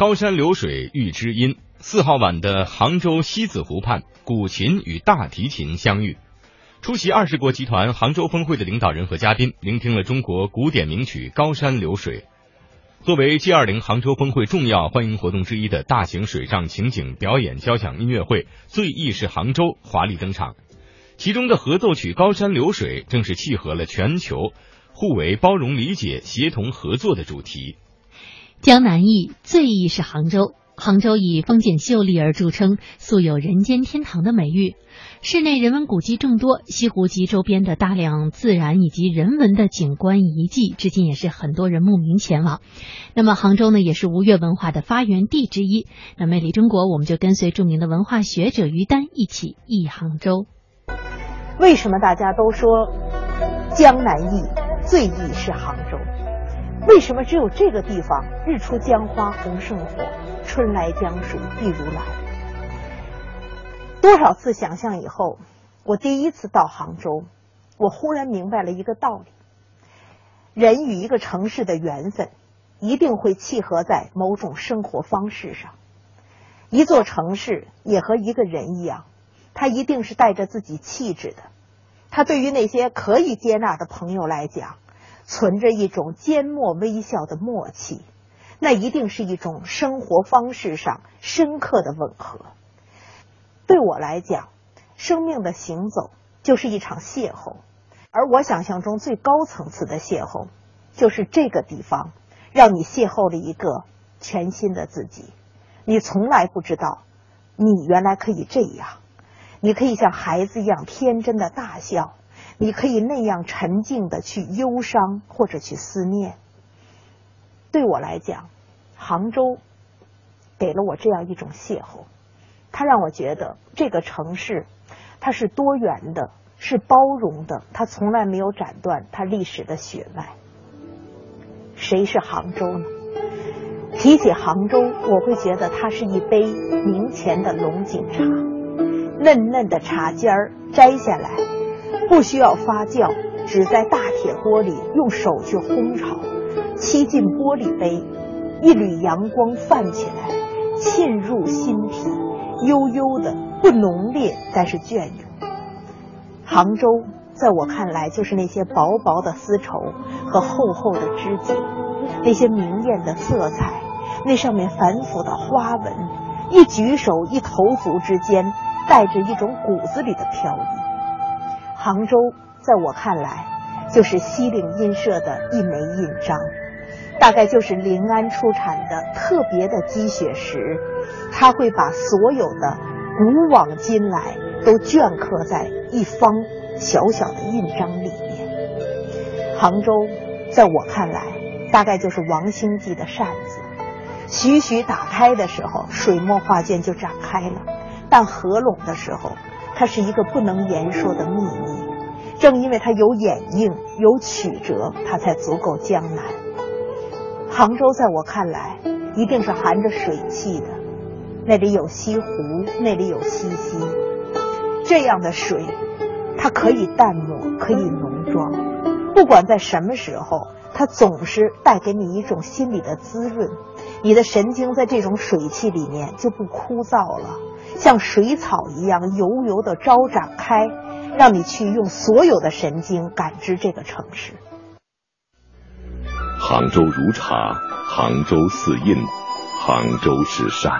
高山流水遇知音。四号晚的杭州西子湖畔，古琴与大提琴相遇。出席二十国集团杭州峰会的领导人和嘉宾，聆听了中国古典名曲《高山流水》。作为 G20 杭州峰会重要欢迎活动之一的大型水上情景表演交响音乐会《最意是杭州》华丽登场。其中的合奏曲《高山流水》正是契合了全球互为包容、理解、协同合作的主题。江南忆，最意是杭州。杭州以风景秀丽而著称，素有“人间天堂”的美誉。市内人文古迹众多，西湖及周边的大量自然以及人文的景观遗迹，至今也是很多人慕名前往。那么，杭州呢，也是吴越文化的发源地之一。那魅力中国，我们就跟随著名的文化学者于丹一起忆杭州。为什么大家都说江南忆，最忆是杭州？为什么只有这个地方日出江花红胜火，春来江水碧如蓝？多少次想象以后，我第一次到杭州，我忽然明白了一个道理：人与一个城市的缘分，一定会契合在某种生活方式上。一座城市也和一个人一样，他一定是带着自己气质的。他对于那些可以接纳的朋友来讲。存着一种缄默微笑的默契，那一定是一种生活方式上深刻的吻合。对我来讲，生命的行走就是一场邂逅，而我想象中最高层次的邂逅，就是这个地方让你邂逅了一个全新的自己。你从来不知道，你原来可以这样，你可以像孩子一样天真的大笑。你可以那样沉静的去忧伤或者去思念。对我来讲，杭州给了我这样一种邂逅，它让我觉得这个城市它是多元的，是包容的，它从来没有斩断它历史的血脉。谁是杭州呢？提起杭州，我会觉得它是一杯明前的龙井茶，嫩嫩的茶尖儿摘下来。不需要发酵，只在大铁锅里用手去烘炒，沏进玻璃杯，一缕阳光泛起来，沁入心脾，悠悠的，不浓烈，但是隽永。杭州在我看来，就是那些薄薄的丝绸和厚厚的织锦，那些明艳的色彩，那上面繁复的花纹，一举手一投足之间，带着一种骨子里的飘逸。杭州在我看来，就是西泠印社的一枚印章，大概就是临安出产的特别的积雪石，它会把所有的古往今来都镌刻在一方小小的印章里面。杭州在我看来，大概就是王星记的扇子，徐徐打开的时候，水墨画卷就展开了；但合拢的时候，它是一个不能言说的秘密。正因为它有掩映、有曲折，它才足够江南。杭州在我看来，一定是含着水汽的。那里有西湖，那里有西溪，这样的水，它可以淡抹，可以浓妆。不管在什么时候，它总是带给你一种心理的滋润。你的神经在这种水汽里面就不枯燥了，像水草一样油油的招展开。让你去用所有的神经感知这个城市。杭州如茶，杭州似印，杭州是山。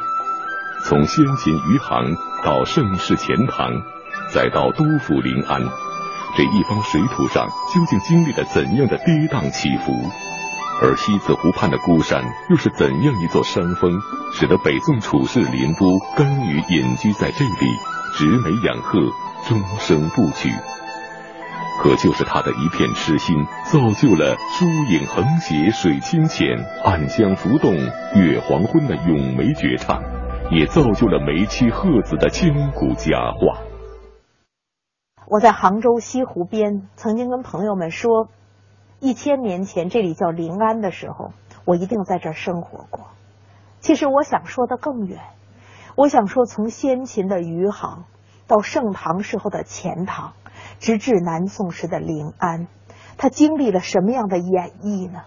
从先秦余杭到盛世钱塘，再到都府临安，这一方水土上究竟经历了怎样的跌宕起伏？而西子湖畔的孤山，又是怎样一座山峰，使得北宋处士林都甘于隐居在这里，植梅养鹤？终生不娶，可就是他的一片痴心，造就了疏影横斜水清浅，暗香浮动月黄昏的咏梅绝唱，也造就了梅妻鹤子的千古佳话。我在杭州西湖边曾经跟朋友们说，一千年前这里叫临安的时候，我一定在这儿生活过。其实我想说的更远，我想说从先秦的余杭。到盛唐时候的钱塘，直至南宋时的临安，他经历了什么样的演绎呢？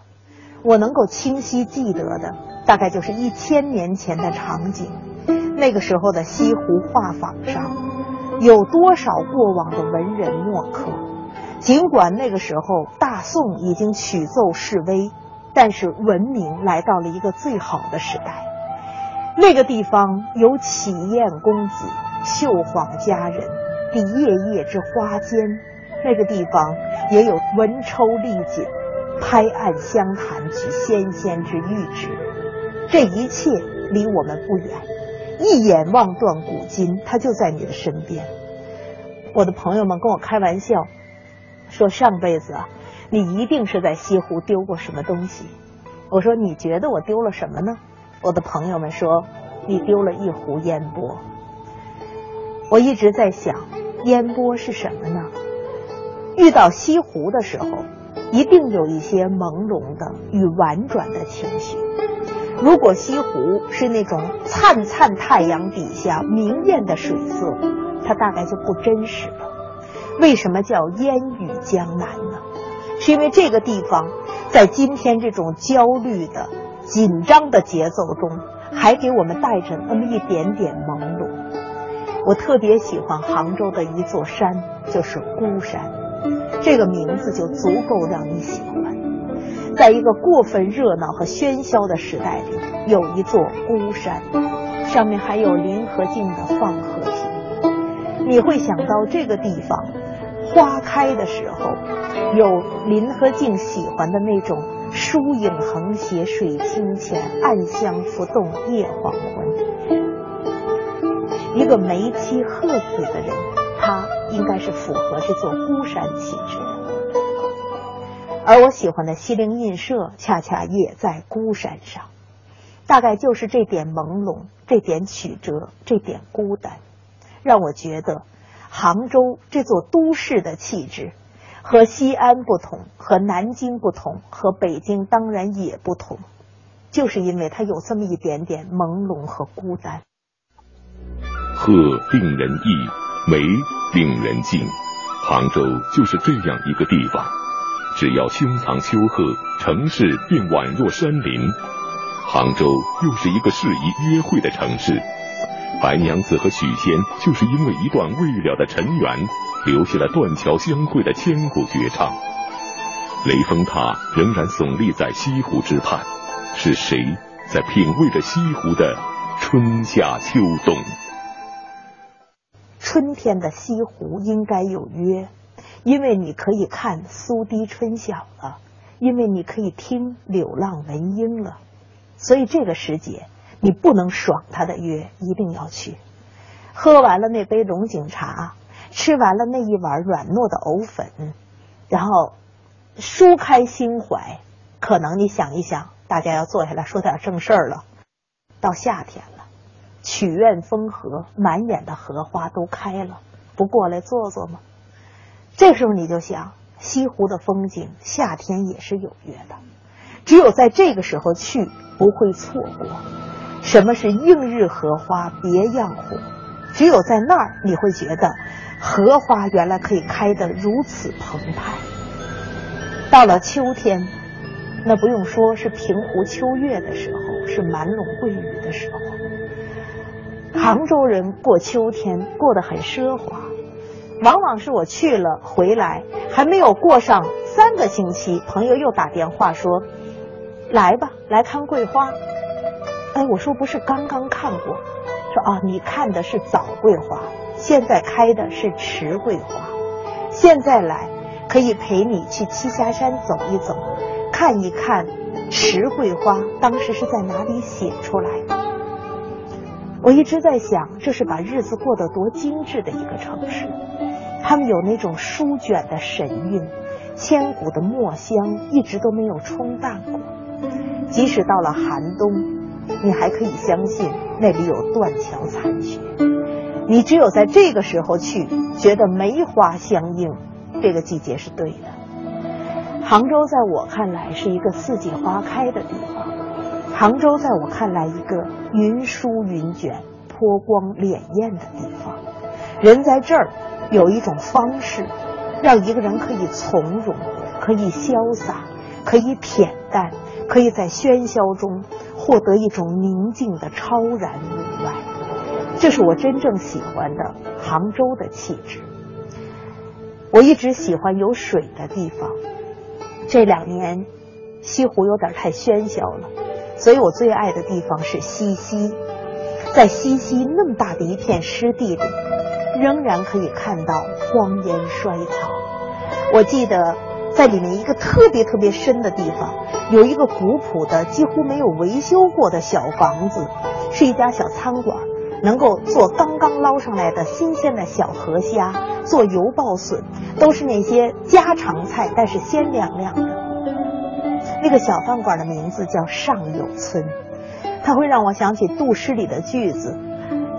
我能够清晰记得的，大概就是一千年前的场景。那个时候的西湖画舫上，有多少过往的文人墨客？尽管那个时候大宋已经曲奏示威，但是文明来到了一个最好的时代。那个地方有启宴公子、绣幌佳人，第夜夜之花间；那个地方也有文抽丽景，拍案相谈，举纤纤之玉指。这一切离我们不远。一眼望断古今，它就在你的身边。我的朋友们跟我开玩笑，说上辈子啊，你一定是在西湖丢过什么东西。我说你觉得我丢了什么呢？我的朋友们说你丢了一壶烟波。我一直在想，烟波是什么呢？遇到西湖的时候，一定有一些朦胧的与婉转的情绪。如果西湖是那种灿灿太阳底下明艳的水色，它大概就不真实了。为什么叫烟雨江南呢？是因为这个地方在今天这种焦虑的、紧张的节奏中，还给我们带着那么一点点朦胧。我特别喜欢杭州的一座山，就是孤山，这个名字就足够让你喜欢。在一个过分热闹和喧嚣的时代里，有一座孤山，上面还有林和靖的放鹤亭。你会想到这个地方，花开的时候，有林和靖喜欢的那种疏影横斜水清浅，暗香浮动夜黄昏。一个眉妻鹤子的人，他应该是符合这座孤山气质的。而我喜欢的西泠印社，恰恰也在孤山上，大概就是这点朦胧，这点曲折，这点孤单，让我觉得杭州这座都市的气质和西安不同，和南京不同，和北京当然也不同，就是因为它有这么一点点朦胧和孤单。鹤令人意，梅令人静，杭州就是这样一个地方。只要胸藏丘壑，城市便宛若山林。杭州又是一个适宜约会的城市。白娘子和许仙就是因为一段未了的尘缘，留下了断桥相会的千古绝唱。雷峰塔仍然耸立在西湖之畔，是谁在品味着西湖的春夏秋冬？春天的西湖应该有约。因为你可以看苏堤春晓了，因为你可以听柳浪闻莺了，所以这个时节你不能爽他的约，一定要去。喝完了那杯龙井茶，吃完了那一碗软糯的藕粉，然后舒开心怀，可能你想一想，大家要坐下来说点正事儿了。到夏天了，曲院风荷，满眼的荷花都开了，不过来坐坐吗？这时候你就想，西湖的风景夏天也是有约的，只有在这个时候去，不会错过。什么是映日荷花别样红？只有在那儿，你会觉得荷花原来可以开得如此澎湃。到了秋天，那不用说是平湖秋月的时候，是满陇桂雨的时候。杭州人过秋天过得很奢华。往往是我去了回来，还没有过上三个星期，朋友又打电话说：“来吧，来看桂花。”哎，我说不是刚刚看过，说啊，你看的是早桂花，现在开的是迟桂花。现在来可以陪你去栖霞山走一走，看一看迟桂花当时是在哪里写出来的。我一直在想，这是把日子过得多精致的一个城市。他们有那种书卷的神韵，千古的墨香一直都没有冲淡过。即使到了寒冬，你还可以相信那里有断桥残雪。你只有在这个时候去，觉得梅花相映，这个季节是对的。杭州在我看来是一个四季花开的地方，杭州在我看来一个云舒云卷、波光潋滟的地方。人在这儿。有一种方式，让一个人可以从容，可以潇洒，可以恬淡，可以在喧嚣中获得一种宁静的超然物外。这是我真正喜欢的杭州的气质。我一直喜欢有水的地方。这两年，西湖有点太喧嚣了，所以我最爱的地方是西溪。在西溪那么大的一片湿地里，仍然可以看到荒烟衰草。我记得在里面一个特别特别深的地方，有一个古朴的、几乎没有维修过的小房子，是一家小餐馆。能够做刚刚捞上来的新鲜的小河虾，做油爆笋，都是那些家常菜，但是鲜亮亮的。那个小饭馆的名字叫上有村，它会让我想起杜诗里的句子：“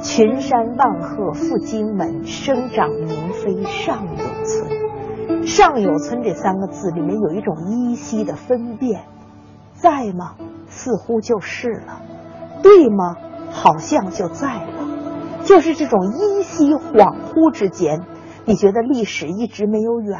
群山万壑赴荆门，生长明妃上有村。”上有村这三个字里面有一种依稀的分辨，在吗？似乎就是了，对吗？好像就在了，就是这种依稀恍惚之间，你觉得历史一直没有远。